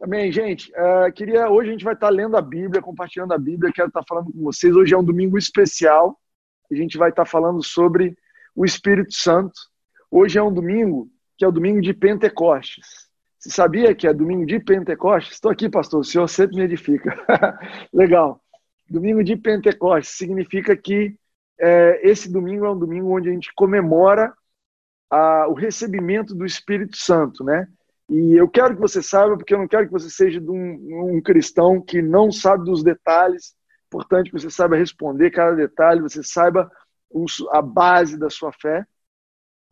Amém, gente. Uh, queria hoje a gente vai estar lendo a Bíblia, compartilhando a Bíblia. Quero estar falando com vocês. Hoje é um domingo especial. A gente vai estar falando sobre o Espírito Santo. Hoje é um domingo que é o domingo de Pentecostes. Você sabia que é domingo de Pentecostes? Estou aqui, pastor. O senhor sempre me edifica. Legal. Domingo de Pentecostes significa que é, esse domingo é um domingo onde a gente comemora a, o recebimento do Espírito Santo, né? E eu quero que você saiba, porque eu não quero que você seja um, um cristão que não sabe dos detalhes. Importante que você saiba responder cada detalhe, você saiba a base da sua fé.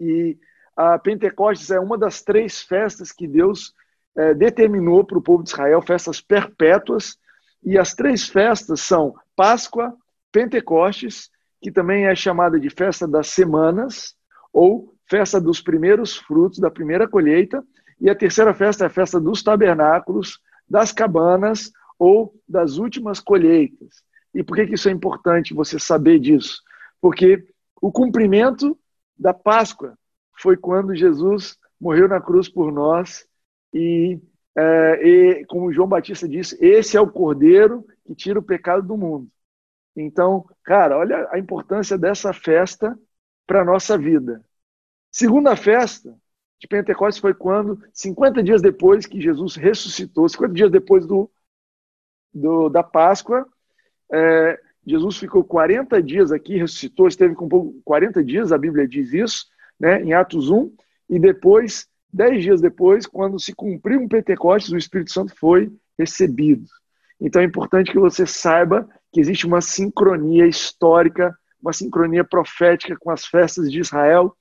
E a Pentecostes é uma das três festas que Deus é, determinou para o povo de Israel, festas perpétuas. E as três festas são Páscoa, Pentecostes, que também é chamada de festa das semanas, ou festa dos primeiros frutos, da primeira colheita, e a terceira festa é a festa dos tabernáculos, das cabanas ou das últimas colheitas. E por que, isso é importante você saber disso? Porque o cumprimento da Páscoa foi quando Jesus morreu na cruz por nós e, é, e, como João Batista disse, esse é o cordeiro que tira o pecado do mundo. Então, cara, olha a importância dessa festa para a nossa vida. Segunda festa de Pentecostes foi quando, 50 dias depois que Jesus ressuscitou, 50 dias depois do, do da Páscoa, é, Jesus ficou 40 dias aqui, ressuscitou, esteve com 40 dias, a Bíblia diz isso, né, em Atos 1, e depois, 10 dias depois, quando se cumpriu um Pentecostes, o Espírito Santo foi recebido. Então é importante que você saiba que existe uma sincronia histórica, uma sincronia profética com as festas de Israel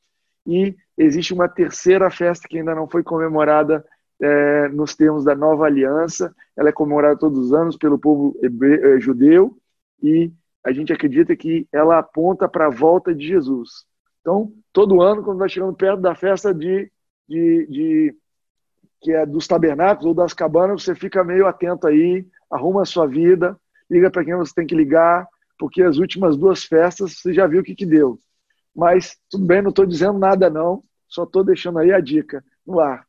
e existe uma terceira festa que ainda não foi comemorada é, nos termos da nova aliança. Ela é comemorada todos os anos pelo povo hebreu, é, judeu e a gente acredita que ela aponta para a volta de Jesus. Então, todo ano, quando vai chegando perto da festa de, de, de que é dos tabernáculos ou das cabanas, você fica meio atento aí, arruma a sua vida, liga para quem você tem que ligar, porque as últimas duas festas você já viu o que, que deu mas tudo bem, não estou dizendo nada não, só estou deixando aí a dica no ar.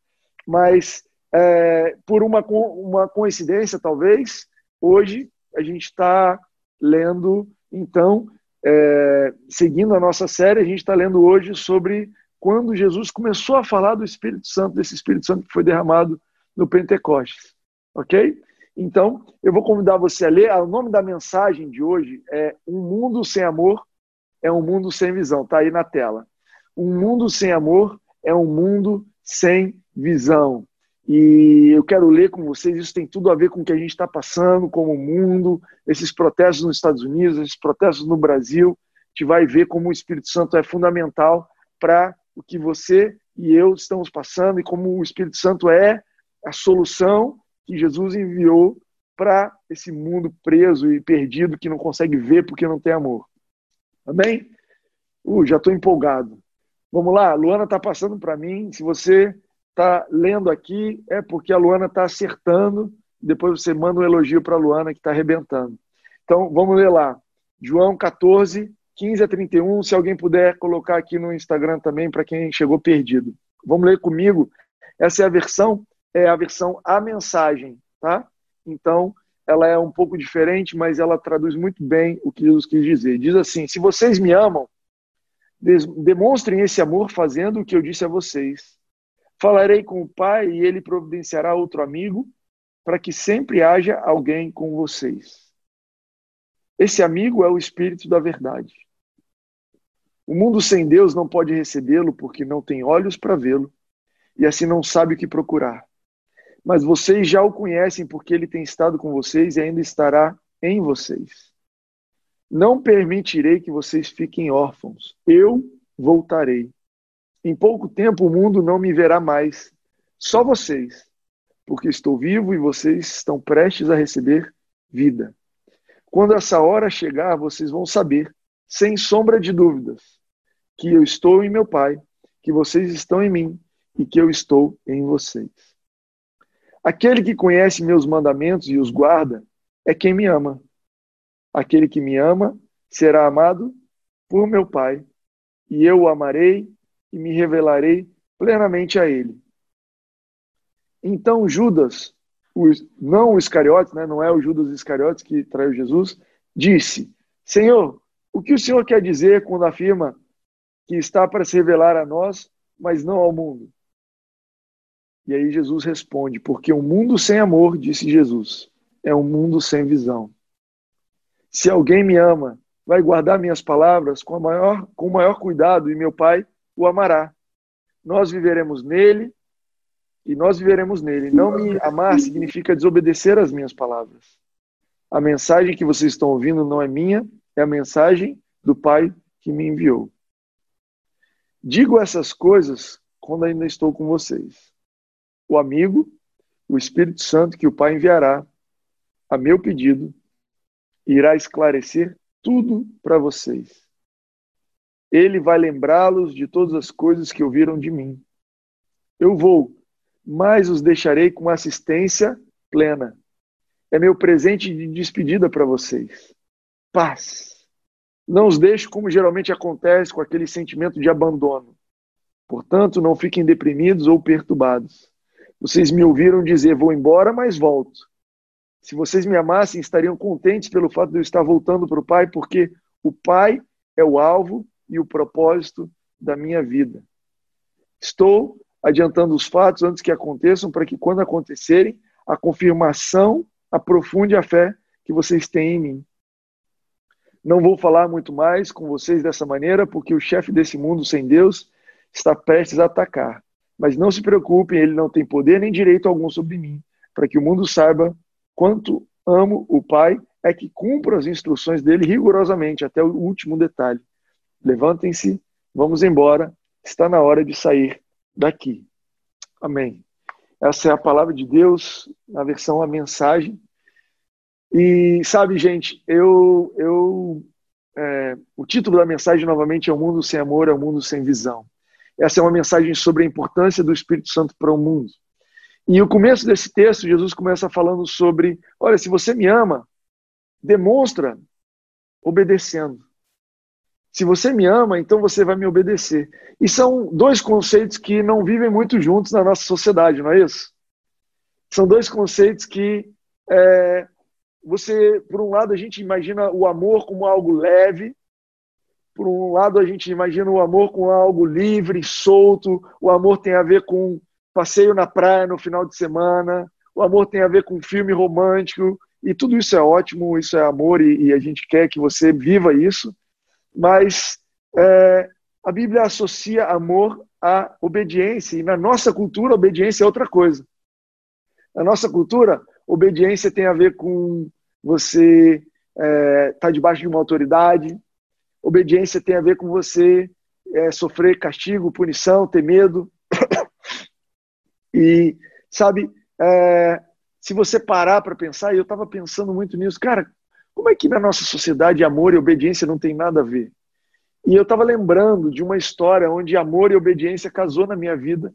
Mas é, por uma, uma coincidência, talvez, hoje a gente está lendo, então, é, seguindo a nossa série, a gente está lendo hoje sobre quando Jesus começou a falar do Espírito Santo, desse Espírito Santo que foi derramado no Pentecostes. Ok? Então, eu vou convidar você a ler. O nome da mensagem de hoje é Um Mundo Sem Amor é um mundo sem visão, está aí na tela. Um mundo sem amor é um mundo sem visão. E eu quero ler com vocês, isso tem tudo a ver com o que a gente está passando como mundo, esses protestos nos Estados Unidos, esses protestos no Brasil. A gente vai ver como o Espírito Santo é fundamental para o que você e eu estamos passando e como o Espírito Santo é a solução que Jesus enviou para esse mundo preso e perdido que não consegue ver porque não tem amor. Amém? Uh, já estou empolgado. Vamos lá, a Luana está passando para mim. Se você está lendo aqui, é porque a Luana está acertando. Depois você manda um elogio para a Luana que está arrebentando. Então, vamos ler lá. João 14, 15 a 31. Se alguém puder colocar aqui no Instagram também, para quem chegou perdido. Vamos ler comigo. Essa é a versão, é a versão A Mensagem, tá? Então, ela é um pouco diferente, mas ela traduz muito bem o que Jesus quis dizer. Diz assim: Se vocês me amam, demonstrem esse amor fazendo o que eu disse a vocês. Falarei com o Pai e ele providenciará outro amigo para que sempre haja alguém com vocês. Esse amigo é o Espírito da Verdade. O mundo sem Deus não pode recebê-lo porque não tem olhos para vê-lo e assim não sabe o que procurar mas vocês já o conhecem porque ele tem estado com vocês e ainda estará em vocês. Não permitirei que vocês fiquem órfãos. Eu voltarei. Em pouco tempo o mundo não me verá mais, só vocês, porque estou vivo e vocês estão prestes a receber vida. Quando essa hora chegar, vocês vão saber, sem sombra de dúvidas, que eu estou em meu Pai, que vocês estão em mim e que eu estou em vocês. Aquele que conhece meus mandamentos e os guarda é quem me ama. Aquele que me ama será amado por meu Pai, e eu o amarei e me revelarei plenamente a ele. Então Judas, não o Iscariotes, né, não é o Judas Iscariotes que traiu Jesus, disse: Senhor, o que o Senhor quer dizer quando afirma que está para se revelar a nós, mas não ao mundo? E aí Jesus responde: Porque um mundo sem amor, disse Jesus, é um mundo sem visão. Se alguém me ama, vai guardar minhas palavras com, maior, com o maior cuidado, e meu Pai o amará. Nós viveremos nele e nós viveremos nele. Não me amar significa desobedecer às minhas palavras. A mensagem que vocês estão ouvindo não é minha, é a mensagem do Pai que me enviou. Digo essas coisas quando ainda estou com vocês. O amigo, o Espírito Santo que o Pai enviará, a meu pedido, irá esclarecer tudo para vocês. Ele vai lembrá-los de todas as coisas que ouviram de mim. Eu vou, mas os deixarei com assistência plena. É meu presente de despedida para vocês. Paz. Não os deixo como geralmente acontece com aquele sentimento de abandono. Portanto, não fiquem deprimidos ou perturbados. Vocês me ouviram dizer: vou embora, mas volto. Se vocês me amassem, estariam contentes pelo fato de eu estar voltando para o Pai, porque o Pai é o alvo e o propósito da minha vida. Estou adiantando os fatos antes que aconteçam, para que quando acontecerem, a confirmação aprofunde a fé que vocês têm em mim. Não vou falar muito mais com vocês dessa maneira, porque o chefe desse mundo sem Deus está prestes a atacar. Mas não se preocupem, ele não tem poder nem direito algum sobre mim, para que o mundo saiba Quanto amo o Pai é que cumpro as instruções dele rigorosamente, até o último detalhe. Levantem-se, vamos embora, está na hora de sair daqui. Amém. Essa é a palavra de Deus, na versão A Mensagem. E sabe, gente, eu, eu é, o título da mensagem novamente é O Mundo Sem Amor, é o Mundo Sem Visão. Essa é uma mensagem sobre a importância do Espírito Santo para o mundo. E o começo desse texto, Jesus começa falando sobre: olha, se você me ama, demonstra obedecendo. Se você me ama, então você vai me obedecer. E são dois conceitos que não vivem muito juntos na nossa sociedade, não é isso? São dois conceitos que é, você, por um lado, a gente imagina o amor como algo leve, por um lado, a gente imagina o amor como algo livre, solto. O amor tem a ver com passeio na praia no final de semana, o amor tem a ver com filme romântico, e tudo isso é ótimo, isso é amor, e, e a gente quer que você viva isso, mas é, a Bíblia associa amor à obediência, e na nossa cultura, obediência é outra coisa. Na nossa cultura, obediência tem a ver com você estar é, tá debaixo de uma autoridade, obediência tem a ver com você é, sofrer castigo, punição, ter medo. E, sabe, é, se você parar para pensar, e eu estava pensando muito nisso, cara, como é que na nossa sociedade amor e obediência não tem nada a ver? E eu estava lembrando de uma história onde amor e obediência casou na minha vida.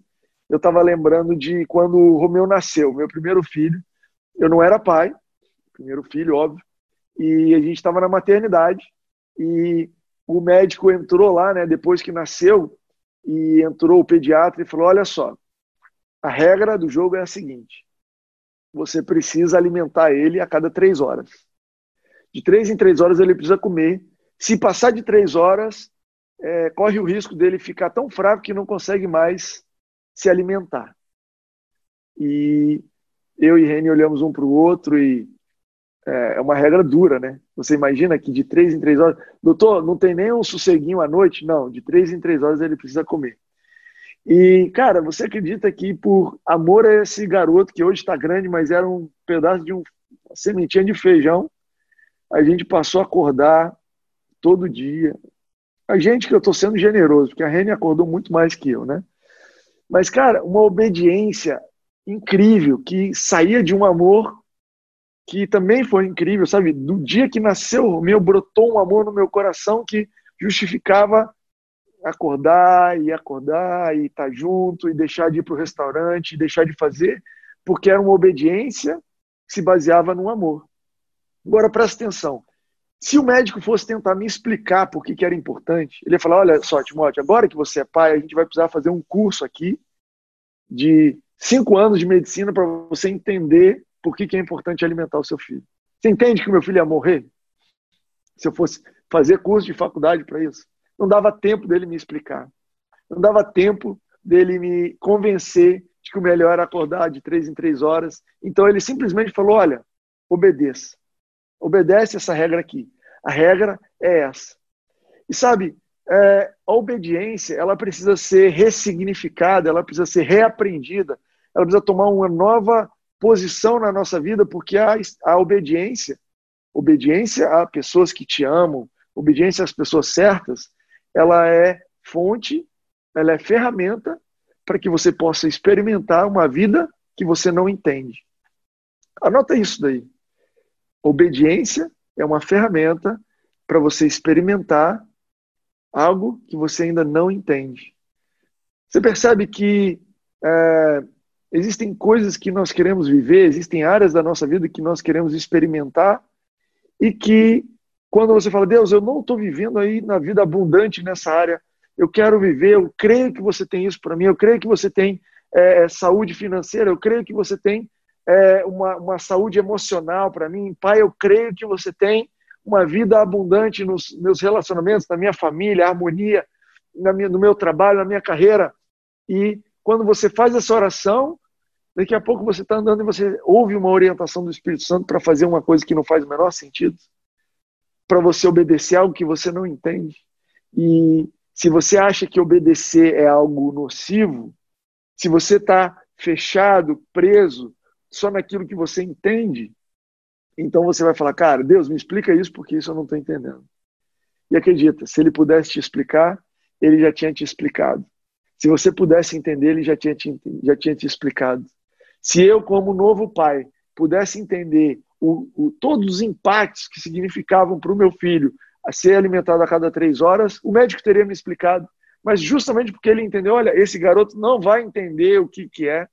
Eu estava lembrando de quando o Romeu nasceu, meu primeiro filho. Eu não era pai, primeiro filho, óbvio, e a gente estava na maternidade e o médico entrou lá, né, depois que nasceu, e entrou o pediatra e falou: Olha só, a regra do jogo é a seguinte: você precisa alimentar ele a cada três horas. De três em três horas ele precisa comer. Se passar de três horas, é, corre o risco dele ficar tão fraco que não consegue mais se alimentar. E eu e Reni olhamos um para o outro e é, é uma regra dura, né? Você imagina que de três em três horas, doutor, não tem nem um sosseguinho à noite? Não, de três em três horas ele precisa comer. E, cara, você acredita que por amor a esse garoto, que hoje está grande, mas era um pedaço de um, uma sementinha de feijão, a gente passou a acordar todo dia. A gente que eu estou sendo generoso, porque a Rene acordou muito mais que eu, né? Mas, cara, uma obediência incrível, que saía de um amor que também foi incrível, sabe? Do dia que nasceu meu, brotou um amor no meu coração que justificava acordar e acordar e estar tá junto e deixar de ir para o restaurante, e deixar de fazer, porque era uma obediência que se baseava no amor. Agora presta atenção. Se o médico fosse tentar me explicar por que, que era importante, ele ia falar: olha só, Timóteo, agora que você é pai, a gente vai precisar fazer um curso aqui de cinco anos de medicina para você entender por que, que é importante alimentar o seu filho. Você entende que o meu filho ia morrer? Se eu fosse fazer curso de faculdade para isso. Não dava tempo dele me explicar. Não dava tempo dele me convencer de que o melhor era acordar de três em três horas. Então ele simplesmente falou: olha, obedeça. Obedece essa regra aqui. A regra é essa. E sabe, é, a obediência ela precisa ser ressignificada, ela precisa ser reaprendida, ela precisa tomar uma nova posição na nossa vida, porque a, obediência, obediência a pessoas que te amam, obediência às pessoas certas, ela é fonte, ela é ferramenta para que você possa experimentar uma vida que você não entende. Anota isso daí. Obediência é uma ferramenta para você experimentar algo que você ainda não entende. Você percebe que é, existem coisas que nós queremos viver, existem áreas da nossa vida que nós queremos experimentar e que quando você fala, Deus, eu não estou vivendo aí na vida abundante nessa área, eu quero viver, eu creio que você tem isso para mim, eu creio que você tem é, saúde financeira, eu creio que você tem é, uma, uma saúde emocional para mim, Pai, eu creio que você tem uma vida abundante nos meus relacionamentos, na minha família, harmonia, na minha, no meu trabalho, na minha carreira. E quando você faz essa oração, daqui a pouco você está andando e você ouve uma orientação do Espírito Santo para fazer uma coisa que não faz o menor sentido para você obedecer algo que você não entende. E se você acha que obedecer é algo nocivo, se você está fechado, preso, só naquilo que você entende, então você vai falar, cara, Deus, me explica isso porque isso eu não estou entendendo. E acredita, se ele pudesse te explicar, ele já tinha te explicado. Se você pudesse entender, ele já tinha te, já tinha te explicado. Se eu, como novo pai, pudesse entender o, o, todos os impactos que significavam para o meu filho a ser alimentado a cada três horas, o médico teria me explicado. Mas justamente porque ele entendeu, olha, esse garoto não vai entender o que, que é,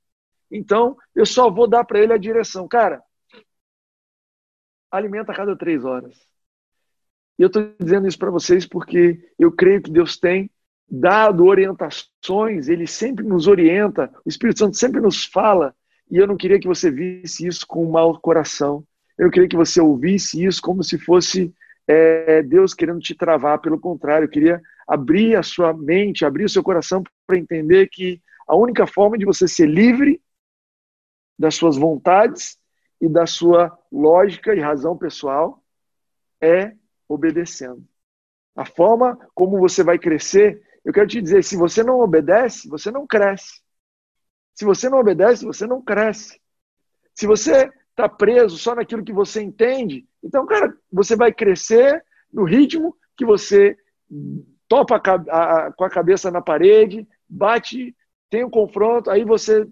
então eu só vou dar para ele a direção. Cara, alimenta a cada três horas. E eu estou dizendo isso para vocês porque eu creio que Deus tem dado orientações, Ele sempre nos orienta, o Espírito Santo sempre nos fala, e eu não queria que você visse isso com um mau coração. Eu queria que você ouvisse isso como se fosse é, Deus querendo te travar. Pelo contrário, eu queria abrir a sua mente, abrir o seu coração para entender que a única forma de você ser livre das suas vontades e da sua lógica e razão pessoal é obedecendo. A forma como você vai crescer, eu quero te dizer, se você não obedece, você não cresce. Se você não obedece, você não cresce. Se você está preso só naquilo que você entende. Então, cara, você vai crescer no ritmo que você topa a, a, com a cabeça na parede, bate, tem um confronto, aí você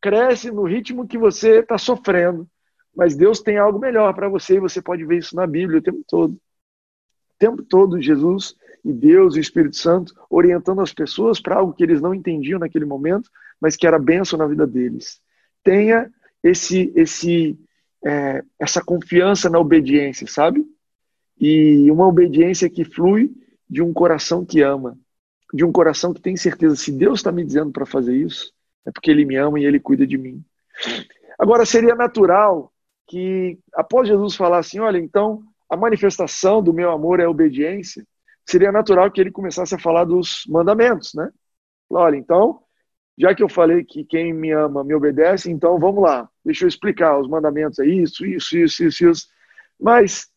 cresce no ritmo que você está sofrendo. Mas Deus tem algo melhor para você e você pode ver isso na Bíblia o tempo todo. O tempo todo, Jesus e Deus e o Espírito Santo orientando as pessoas para algo que eles não entendiam naquele momento, mas que era benção na vida deles. Tenha esse, esse é, essa confiança na obediência, sabe? E uma obediência que flui de um coração que ama, de um coração que tem certeza, se Deus está me dizendo para fazer isso, é porque Ele me ama e Ele cuida de mim. Agora, seria natural que, após Jesus falar assim, olha, então a manifestação do meu amor é obediência, seria natural que ele começasse a falar dos mandamentos, né? Olha, então, já que eu falei que quem me ama me obedece, então vamos lá, deixa eu explicar os mandamentos, é isso, isso, isso, isso, isso. Mas,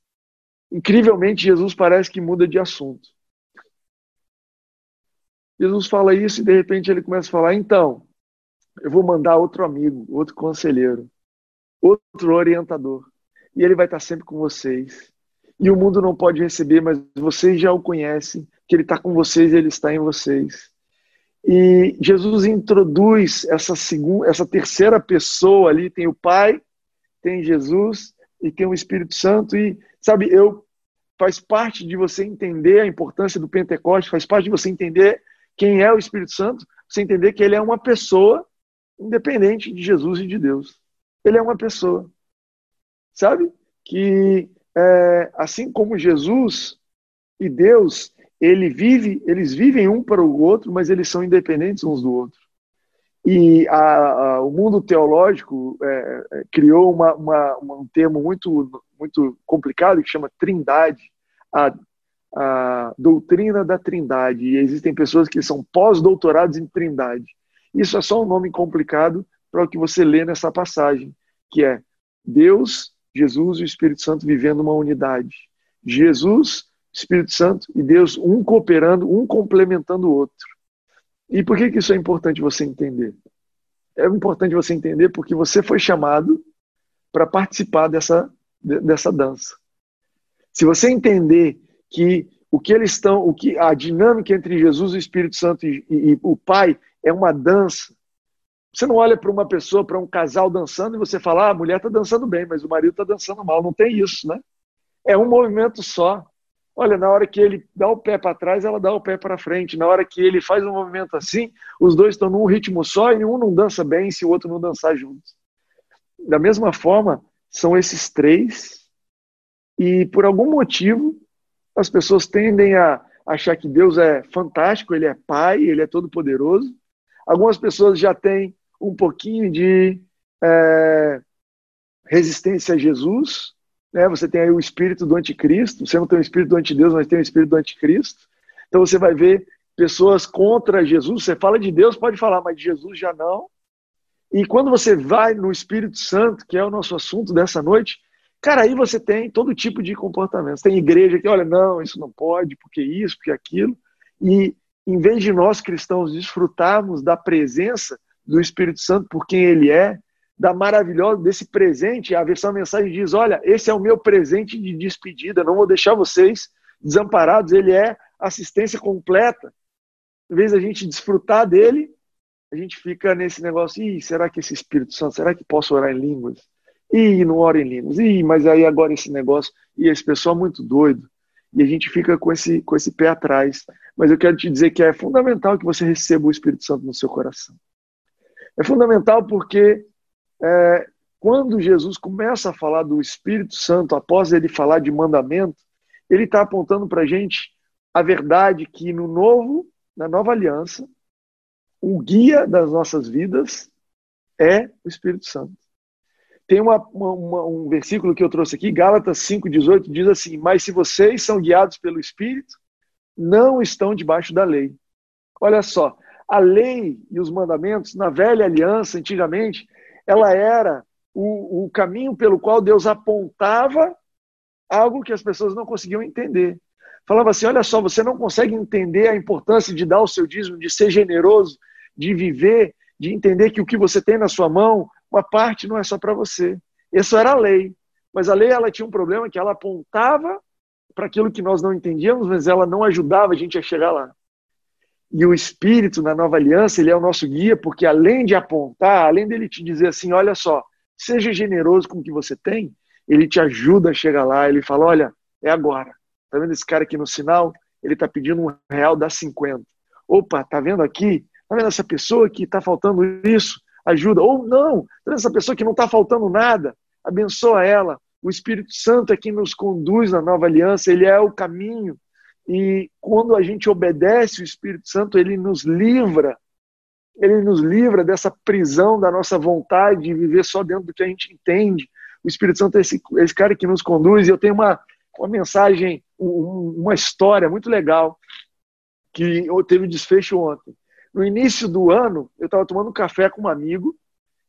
incrivelmente, Jesus parece que muda de assunto. Jesus fala isso e de repente ele começa a falar: então, eu vou mandar outro amigo, outro conselheiro, outro orientador, e ele vai estar sempre com vocês. E o mundo não pode receber, mas vocês já o conhecem, que ele está com vocês e ele está em vocês. E Jesus introduz essa segunda, essa terceira pessoa ali, tem o Pai, tem Jesus e tem o Espírito Santo e sabe, eu faz parte de você entender a importância do Pentecoste, faz parte de você entender quem é o Espírito Santo, você entender que ele é uma pessoa independente de Jesus e de Deus. Ele é uma pessoa. Sabe? Que é, assim como Jesus e Deus ele vive, eles vivem um para o outro, mas eles são independentes uns do outro. E a, a, o mundo teológico é, é, criou uma, uma, um termo muito, muito complicado que chama trindade, a, a doutrina da trindade. E existem pessoas que são pós-doutorados em trindade. Isso é só um nome complicado para o que você lê nessa passagem, que é Deus, Jesus e o Espírito Santo vivendo uma unidade. Jesus, Espírito Santo e Deus, um cooperando, um complementando o outro. E por que, que isso é importante você entender? É importante você entender porque você foi chamado para participar dessa, dessa dança. Se você entender que o que eles estão, o que a dinâmica entre Jesus o Espírito Santo e, e, e o Pai é uma dança. Você não olha para uma pessoa, para um casal dançando e você fala, ah, a mulher está dançando bem, mas o marido está dançando mal. Não tem isso, né? É um movimento só. Olha, na hora que ele dá o pé para trás, ela dá o pé para frente. Na hora que ele faz um movimento assim, os dois estão num ritmo só e um não dança bem se o outro não dançar juntos. Da mesma forma, são esses três, e por algum motivo, as pessoas tendem a achar que Deus é fantástico, ele é pai, ele é todo poderoso. Algumas pessoas já têm um pouquinho de é, resistência a Jesus, né? Você tem aí o espírito do anticristo, você não tem o espírito do antideus, mas tem o espírito do anticristo. Então você vai ver pessoas contra Jesus, você fala de Deus, pode falar, mas de Jesus já não. E quando você vai no Espírito Santo, que é o nosso assunto dessa noite, cara, aí você tem todo tipo de comportamento. Tem igreja que, olha, não, isso não pode, porque isso, porque aquilo. E em vez de nós cristãos desfrutarmos da presença do Espírito Santo por quem ele é, da maravilhosa desse presente. A versão mensagem diz: Olha, esse é o meu presente de despedida, não vou deixar vocês desamparados. Ele é assistência completa. Em vez da gente desfrutar dele, a gente fica nesse negócio: Ih, será que esse Espírito Santo, será que posso orar em línguas? Ih, não oro em línguas. Ih, mas aí agora esse negócio. E esse pessoal é muito doido. E a gente fica com esse, com esse pé atrás. Mas eu quero te dizer que é fundamental que você receba o Espírito Santo no seu coração. É fundamental porque é, quando Jesus começa a falar do Espírito Santo, após ele falar de mandamento, ele está apontando para a gente a verdade que no novo, na nova aliança, o guia das nossas vidas é o Espírito Santo. Tem uma, uma, um versículo que eu trouxe aqui, Gálatas 5,18, diz assim: Mas se vocês são guiados pelo Espírito, não estão debaixo da lei. Olha só, a lei e os mandamentos, na velha aliança, antigamente, ela era o, o caminho pelo qual Deus apontava algo que as pessoas não conseguiam entender. Falava assim: olha só, você não consegue entender a importância de dar o seu dízimo, de ser generoso, de viver, de entender que o que você tem na sua mão, uma parte não é só para você. Isso era a lei. Mas a lei ela tinha um problema que ela apontava para aquilo que nós não entendíamos, mas ela não ajudava a gente a chegar lá. E o Espírito na nova aliança, ele é o nosso guia, porque além de apontar, além dele te dizer assim, olha só, seja generoso com o que você tem, ele te ajuda a chegar lá, ele fala, olha, é agora. Tá vendo esse cara aqui no sinal? Ele tá pedindo um real, dá 50. Opa, tá vendo aqui? Tá vendo essa pessoa que tá faltando isso? Ajuda. Ou não, tá vendo essa pessoa que não tá faltando nada? Abençoa ela. O Espírito Santo é quem nos conduz na nova aliança, ele é o caminho, e quando a gente obedece o Espírito Santo, ele nos livra, ele nos livra dessa prisão da nossa vontade de viver só dentro do que a gente entende. O Espírito Santo é esse, esse cara que nos conduz. E eu tenho uma, uma mensagem, um, uma história muito legal que teve desfecho ontem. No início do ano, eu estava tomando café com um amigo,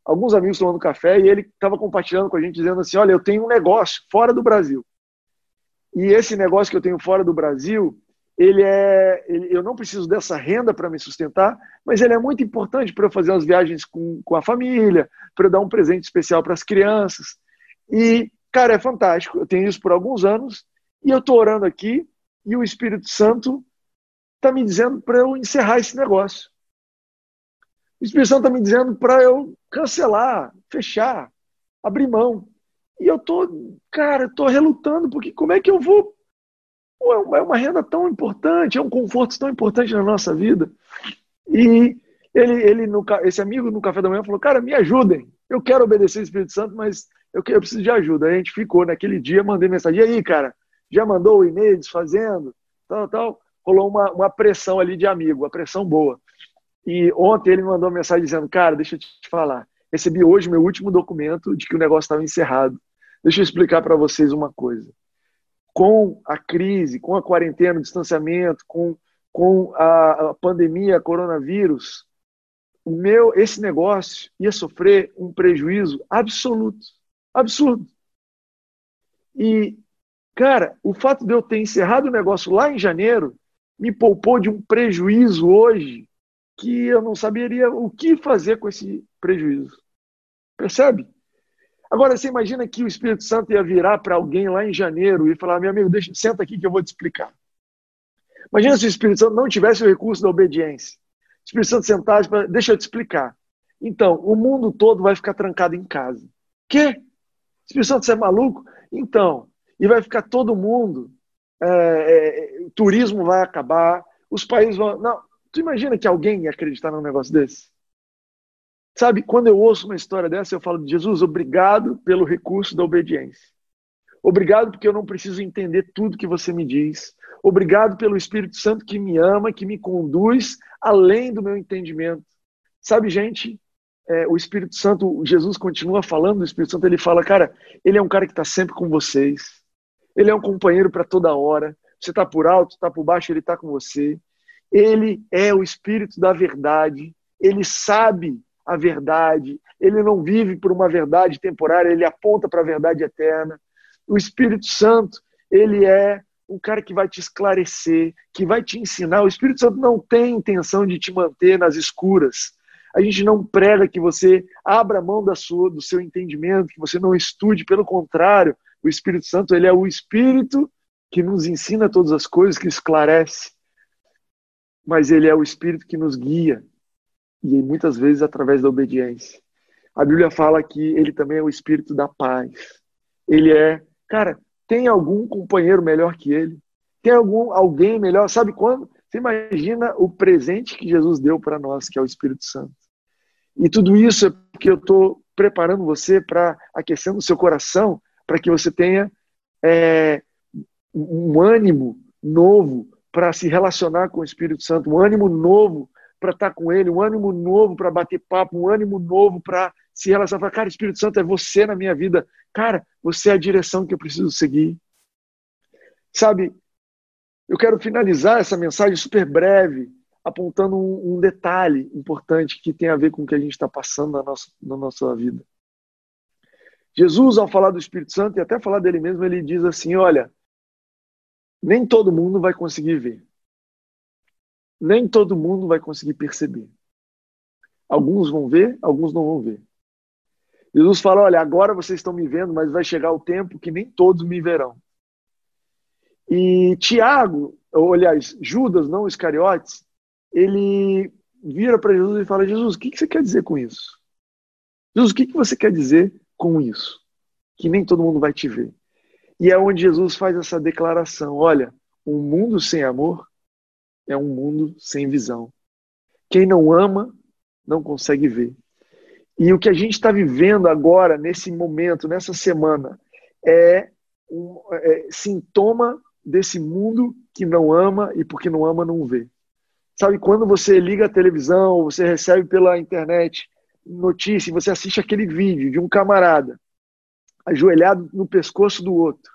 alguns amigos tomando café, e ele estava compartilhando com a gente, dizendo assim: Olha, eu tenho um negócio fora do Brasil. E esse negócio que eu tenho fora do Brasil, ele é, ele, eu não preciso dessa renda para me sustentar, mas ele é muito importante para eu fazer as viagens com, com a família, para eu dar um presente especial para as crianças. E, cara, é fantástico. Eu tenho isso por alguns anos e eu estou orando aqui e o Espírito Santo está me dizendo para eu encerrar esse negócio. O Espírito Santo está me dizendo para eu cancelar, fechar, abrir mão. E eu tô, cara, tô relutando, porque como é que eu vou? É, é uma renda tão importante, é um conforto tão importante na nossa vida. E ele, ele no, esse amigo no café da manhã falou: Cara, me ajudem. Eu quero obedecer o Espírito Santo, mas eu, eu preciso de ajuda. Aí a gente ficou naquele dia, mandei mensagem: E aí, cara, já mandou o e-mail desfazendo? Tal, tal. Rolou uma, uma pressão ali de amigo, uma pressão boa. E ontem ele mandou uma mensagem dizendo: Cara, deixa eu te falar. Recebi hoje meu último documento de que o negócio estava encerrado. Deixa eu explicar para vocês uma coisa. Com a crise, com a quarentena, o distanciamento, com, com a, a pandemia, coronavírus, o meu, esse negócio ia sofrer um prejuízo absoluto. Absurdo. E, cara, o fato de eu ter encerrado o negócio lá em janeiro me poupou de um prejuízo hoje que eu não saberia o que fazer com esse prejuízo. Percebe? Agora, você imagina que o Espírito Santo ia virar para alguém lá em janeiro e falar: meu amigo, deixa, senta aqui que eu vou te explicar. Imagina se o Espírito Santo não tivesse o recurso da obediência. O Espírito Santo sentasse para. Deixa eu te explicar. Então, o mundo todo vai ficar trancado em casa. Quê? O Espírito Santo, você é maluco? Então, e vai ficar todo mundo. É, é, o turismo vai acabar, os países vão. Não, Tu imagina que alguém ia acreditar num negócio desse? Sabe, quando eu ouço uma história dessa, eu falo, Jesus, obrigado pelo recurso da obediência. Obrigado porque eu não preciso entender tudo que você me diz. Obrigado pelo Espírito Santo que me ama, que me conduz além do meu entendimento. Sabe, gente, é, o Espírito Santo, Jesus continua falando do Espírito Santo, ele fala, cara, ele é um cara que está sempre com vocês. Ele é um companheiro para toda hora. Você está por alto, está por baixo, ele está com você. Ele é o Espírito da verdade, ele sabe a verdade, ele não vive por uma verdade temporária, ele aponta para a verdade eterna. O Espírito Santo, ele é um cara que vai te esclarecer, que vai te ensinar. O Espírito Santo não tem intenção de te manter nas escuras. A gente não prega que você abra mão da sua, do seu entendimento, que você não estude, pelo contrário, o Espírito Santo, ele é o Espírito que nos ensina todas as coisas, que esclarece mas ele é o Espírito que nos guia, e muitas vezes através da obediência. A Bíblia fala que ele também é o Espírito da paz. Ele é, cara, tem algum companheiro melhor que ele? Tem algum alguém melhor? Sabe quando? Você imagina o presente que Jesus deu para nós, que é o Espírito Santo. E tudo isso é porque eu estou preparando você para aquecendo o seu coração, para que você tenha é, um ânimo novo para se relacionar com o Espírito Santo, um ânimo novo para estar tá com Ele, um ânimo novo para bater papo, um ânimo novo para se relacionar. Cara, Espírito Santo é você na minha vida. Cara, você é a direção que eu preciso seguir. Sabe, eu quero finalizar essa mensagem super breve, apontando um, um detalhe importante que tem a ver com o que a gente está passando na nossa, na nossa vida. Jesus, ao falar do Espírito Santo e até falar dele mesmo, ele diz assim: Olha, nem todo mundo vai conseguir ver. Nem todo mundo vai conseguir perceber. Alguns vão ver, alguns não vão ver. Jesus fala: olha, agora vocês estão me vendo, mas vai chegar o tempo que nem todos me verão. E Tiago, ou aliás, Judas, não Iscariotes, ele vira para Jesus e fala: Jesus, o que você quer dizer com isso? Jesus, o que você quer dizer com isso? Que nem todo mundo vai te ver. E é onde Jesus faz essa declaração: olha, um mundo sem amor é um mundo sem visão. Quem não ama não consegue ver. E o que a gente está vivendo agora, nesse momento, nessa semana, é um é, sintoma desse mundo que não ama e porque não ama não vê. Sabe, quando você liga a televisão, você recebe pela internet notícia, você assiste aquele vídeo de um camarada ajoelhado no pescoço do outro,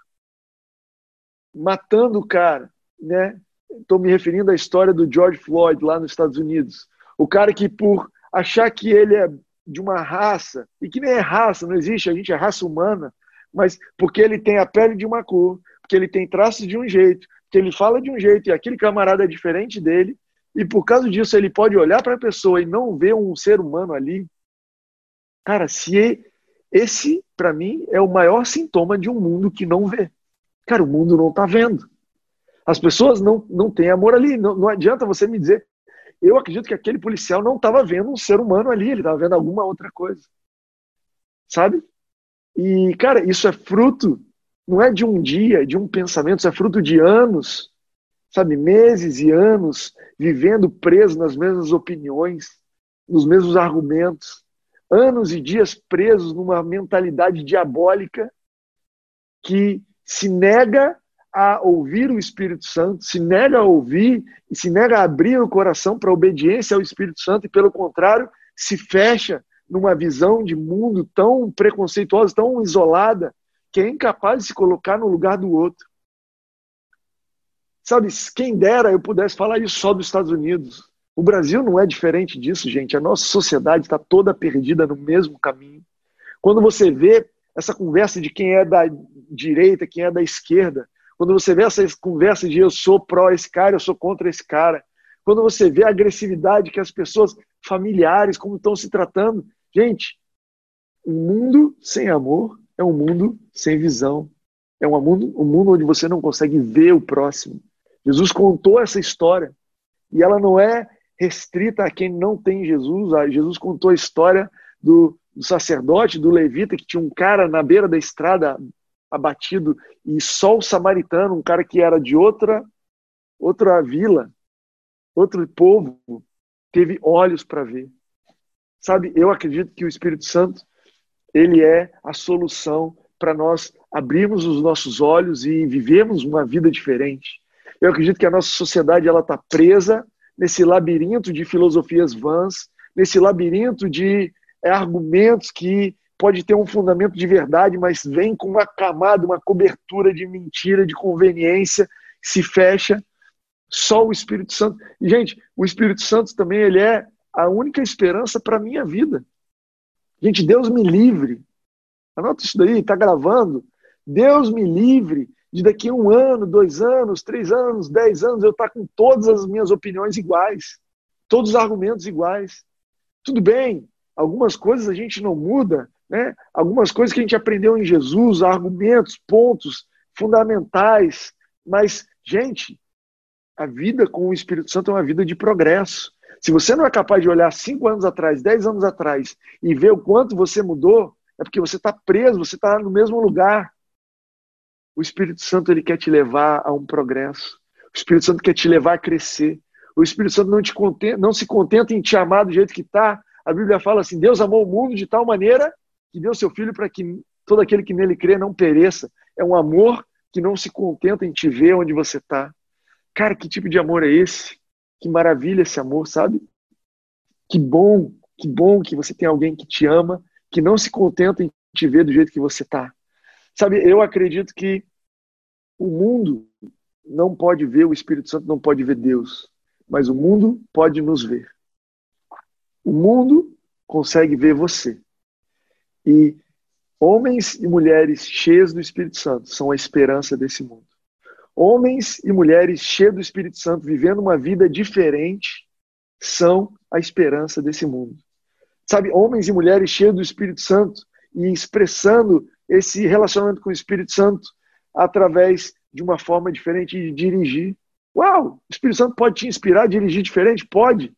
matando o cara, né? Estou me referindo à história do George Floyd lá nos Estados Unidos. O cara que por achar que ele é de uma raça, e que nem é raça, não existe, a gente é raça humana, mas porque ele tem a pele de uma cor, porque ele tem traços de um jeito, porque ele fala de um jeito e aquele camarada é diferente dele, e por causa disso ele pode olhar para a pessoa e não ver um ser humano ali. Cara, se esse, para mim, é o maior sintoma de um mundo que não vê. Cara, o mundo não está vendo. As pessoas não, não têm amor ali. Não, não adianta você me dizer. Eu acredito que aquele policial não estava vendo um ser humano ali, ele estava vendo alguma outra coisa. Sabe? E, cara, isso é fruto, não é de um dia, de um pensamento, isso é fruto de anos, sabe? Meses e anos vivendo preso nas mesmas opiniões, nos mesmos argumentos anos e dias presos numa mentalidade diabólica que se nega a ouvir o Espírito Santo, se nega a ouvir e se nega a abrir o coração para obediência ao Espírito Santo e, pelo contrário, se fecha numa visão de mundo tão preconceituosa, tão isolada, que é incapaz de se colocar no lugar do outro. Sabe, quem dera eu pudesse falar isso só dos Estados Unidos. O Brasil não é diferente disso, gente. A nossa sociedade está toda perdida no mesmo caminho. Quando você vê essa conversa de quem é da direita, quem é da esquerda, quando você vê essa conversa de eu sou pró esse cara, eu sou contra esse cara, quando você vê a agressividade que as pessoas familiares, como estão se tratando, gente, um mundo sem amor é um mundo sem visão. É um mundo, um mundo onde você não consegue ver o próximo. Jesus contou essa história e ela não é restrita a quem não tem Jesus. Ah, Jesus contou a história do, do sacerdote, do levita, que tinha um cara na beira da estrada abatido e só o samaritano, um cara que era de outra outra vila, outro povo, teve olhos para ver. Sabe, eu acredito que o Espírito Santo ele é a solução para nós abrirmos os nossos olhos e vivermos uma vida diferente. Eu acredito que a nossa sociedade ela está presa nesse labirinto de filosofias vãs, nesse labirinto de é, argumentos que pode ter um fundamento de verdade, mas vem com uma camada, uma cobertura de mentira, de conveniência, se fecha. Só o Espírito Santo. Gente, o Espírito Santo também ele é a única esperança para a minha vida. Gente, Deus me livre. Anota isso daí, está gravando. Deus me livre de daqui a um ano, dois anos, três anos, dez anos, eu estar tá com todas as minhas opiniões iguais, todos os argumentos iguais. Tudo bem, algumas coisas a gente não muda, né? algumas coisas que a gente aprendeu em Jesus, argumentos, pontos fundamentais, mas, gente, a vida com o Espírito Santo é uma vida de progresso. Se você não é capaz de olhar cinco anos atrás, dez anos atrás e ver o quanto você mudou, é porque você está preso, você está no mesmo lugar. O Espírito Santo ele quer te levar a um progresso. O Espírito Santo quer te levar a crescer. O Espírito Santo não, te contenta, não se contenta em te amar do jeito que está. A Bíblia fala assim: Deus amou o mundo de tal maneira que deu seu filho para que todo aquele que nele crê não pereça. É um amor que não se contenta em te ver onde você está. Cara, que tipo de amor é esse? Que maravilha esse amor, sabe? Que bom, que bom que você tem alguém que te ama, que não se contenta em te ver do jeito que você está. Sabe, eu acredito que o mundo não pode ver, o Espírito Santo não pode ver Deus, mas o mundo pode nos ver. O mundo consegue ver você. E homens e mulheres cheios do Espírito Santo são a esperança desse mundo. Homens e mulheres cheios do Espírito Santo, vivendo uma vida diferente, são a esperança desse mundo. Sabe, homens e mulheres cheios do Espírito Santo e expressando esse relacionamento com o Espírito Santo através de uma forma diferente de dirigir. Uau! O Espírito Santo pode te inspirar a dirigir diferente? Pode.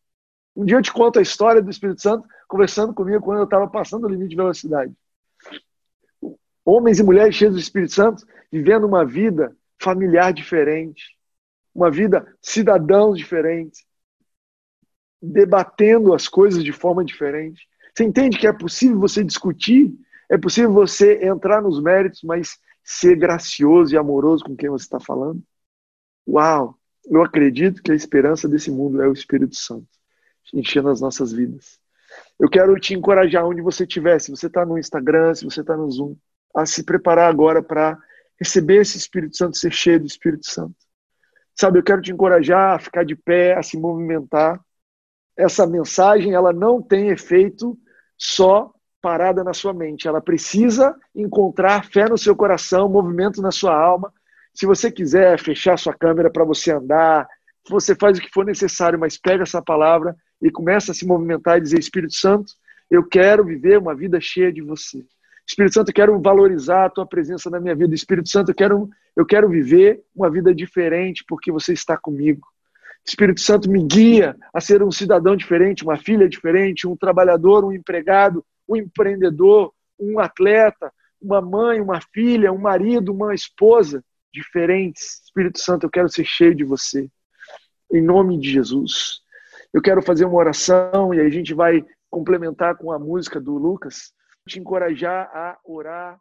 Um dia eu te conto a história do Espírito Santo conversando comigo quando eu estava passando o limite de velocidade. Homens e mulheres cheios do Espírito Santo vivendo uma vida familiar diferente, uma vida cidadãos diferentes, debatendo as coisas de forma diferente. Você entende que é possível você discutir, é possível você entrar nos méritos, mas ser gracioso e amoroso com quem você está falando? Uau! Eu acredito que a esperança desse mundo é o Espírito Santo, enchendo as nossas vidas. Eu quero te encorajar onde você estiver, se você está no Instagram, se você está no Zoom, a se preparar agora para receber esse Espírito Santo, ser cheio do Espírito Santo. Sabe, eu quero te encorajar a ficar de pé, a se movimentar. Essa mensagem, ela não tem efeito só parada na sua mente. Ela precisa encontrar fé no seu coração, movimento na sua alma. Se você quiser fechar sua câmera para você andar, você faz o que for necessário, mas pega essa palavra e começa a se movimentar e dizer: Espírito Santo, eu quero viver uma vida cheia de você. Espírito Santo, eu quero valorizar a tua presença na minha vida. Espírito Santo, eu quero, eu quero viver uma vida diferente porque você está comigo. Espírito Santo me guia a ser um cidadão diferente, uma filha diferente, um trabalhador, um empregado, um empreendedor, um atleta, uma mãe, uma filha, um marido, uma esposa diferentes. Espírito Santo, eu quero ser cheio de você. Em nome de Jesus. Eu quero fazer uma oração e a gente vai complementar com a música do Lucas. Te encorajar a orar